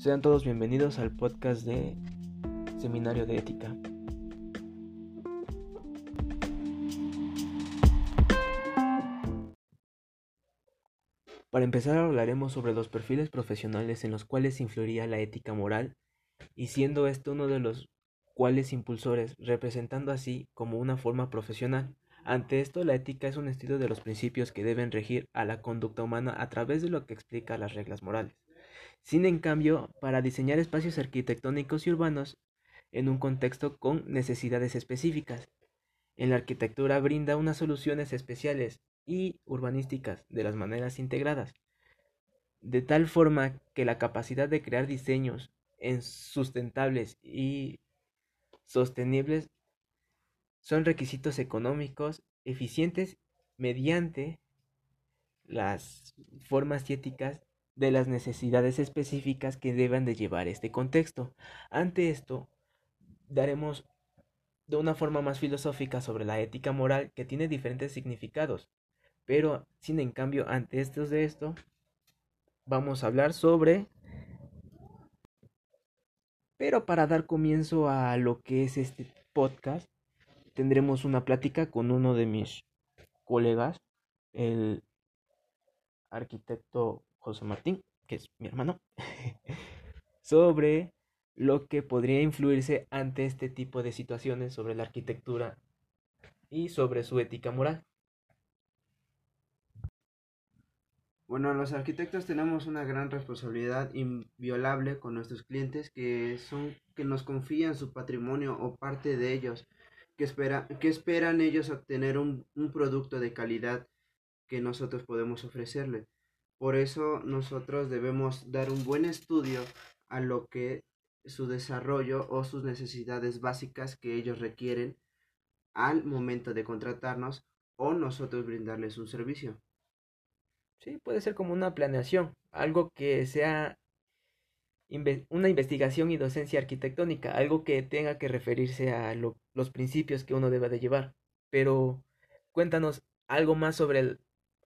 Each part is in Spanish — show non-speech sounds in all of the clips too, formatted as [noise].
Sean todos bienvenidos al podcast de Seminario de Ética. Para empezar hablaremos sobre los perfiles profesionales en los cuales influiría la ética moral y siendo este uno de los cuales impulsores, representando así como una forma profesional. Ante esto, la ética es un estilo de los principios que deben regir a la conducta humana a través de lo que explica las reglas morales sin en cambio para diseñar espacios arquitectónicos y urbanos en un contexto con necesidades específicas. En la arquitectura brinda unas soluciones especiales y urbanísticas de las maneras integradas, de tal forma que la capacidad de crear diseños en sustentables y sostenibles son requisitos económicos eficientes mediante las formas éticas de las necesidades específicas que deban de llevar este contexto. Ante esto, daremos de una forma más filosófica sobre la ética moral que tiene diferentes significados. Pero, sin en cambio, ante estos de esto, vamos a hablar sobre... Pero para dar comienzo a lo que es este podcast, tendremos una plática con uno de mis colegas, el arquitecto José Martín, que es mi hermano, [laughs] sobre lo que podría influirse ante este tipo de situaciones sobre la arquitectura y sobre su ética moral. Bueno, los arquitectos tenemos una gran responsabilidad inviolable con nuestros clientes que son que nos confían su patrimonio o parte de ellos, que, espera, que esperan ellos obtener un, un producto de calidad que nosotros podemos ofrecerle. Por eso nosotros debemos dar un buen estudio a lo que su desarrollo o sus necesidades básicas que ellos requieren al momento de contratarnos o nosotros brindarles un servicio. Sí, puede ser como una planeación, algo que sea una investigación y docencia arquitectónica, algo que tenga que referirse a los principios que uno debe de llevar. Pero cuéntanos algo más sobre el,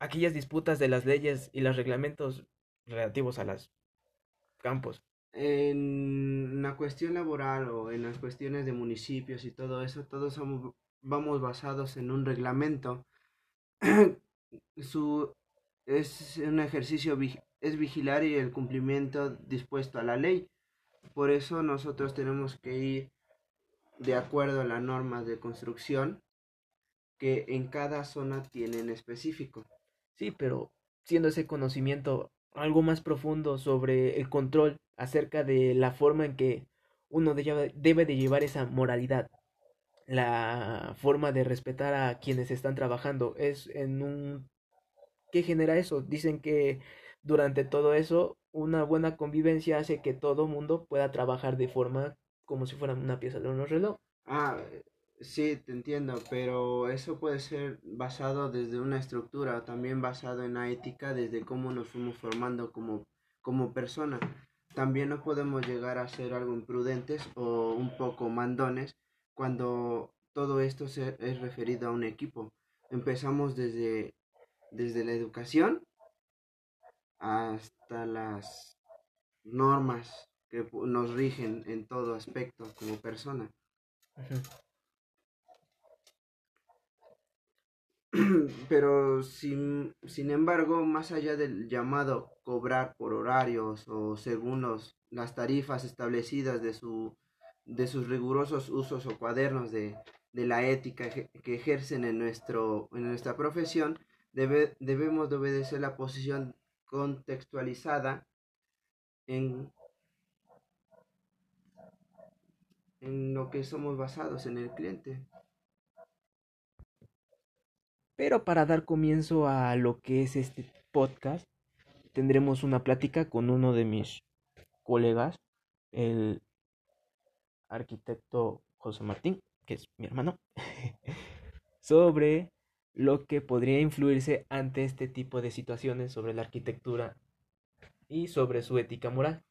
aquellas disputas de las leyes y los reglamentos relativos a los campos. En la cuestión laboral o en las cuestiones de municipios y todo eso, todos somos, vamos basados en un reglamento. [clears throat] Su, es un ejercicio, es vigilar y el cumplimiento dispuesto a la ley. Por eso nosotros tenemos que ir de acuerdo a las normas de construcción que en cada zona tienen específico. Sí, pero siendo ese conocimiento algo más profundo sobre el control acerca de la forma en que uno debe de llevar esa moralidad, la forma de respetar a quienes están trabajando, es en un... ¿Qué genera eso? Dicen que durante todo eso una buena convivencia hace que todo mundo pueda trabajar de forma como si fuera una pieza de un reloj. Ah, Sí, te entiendo, pero eso puede ser basado desde una estructura, también basado en la ética, desde cómo nos fuimos formando como, como persona. También no podemos llegar a ser algo imprudentes o un poco mandones cuando todo esto se, es referido a un equipo. Empezamos desde, desde la educación hasta las normas que nos rigen en todo aspecto como persona. [clears throat] pero sin, sin embargo, más allá del llamado cobrar por horarios o según los, las tarifas establecidas de, su, de sus rigurosos usos o cuadernos de, de la ética que ejercen en, nuestro, en nuestra profesión, debe, debemos de obedecer la posición contextualizada en, en lo que somos basados en el cliente. Pero para dar comienzo a lo que es este podcast, tendremos una plática con uno de mis colegas, el arquitecto José Martín, que es mi hermano, [laughs] sobre lo que podría influirse ante este tipo de situaciones sobre la arquitectura y sobre su ética moral.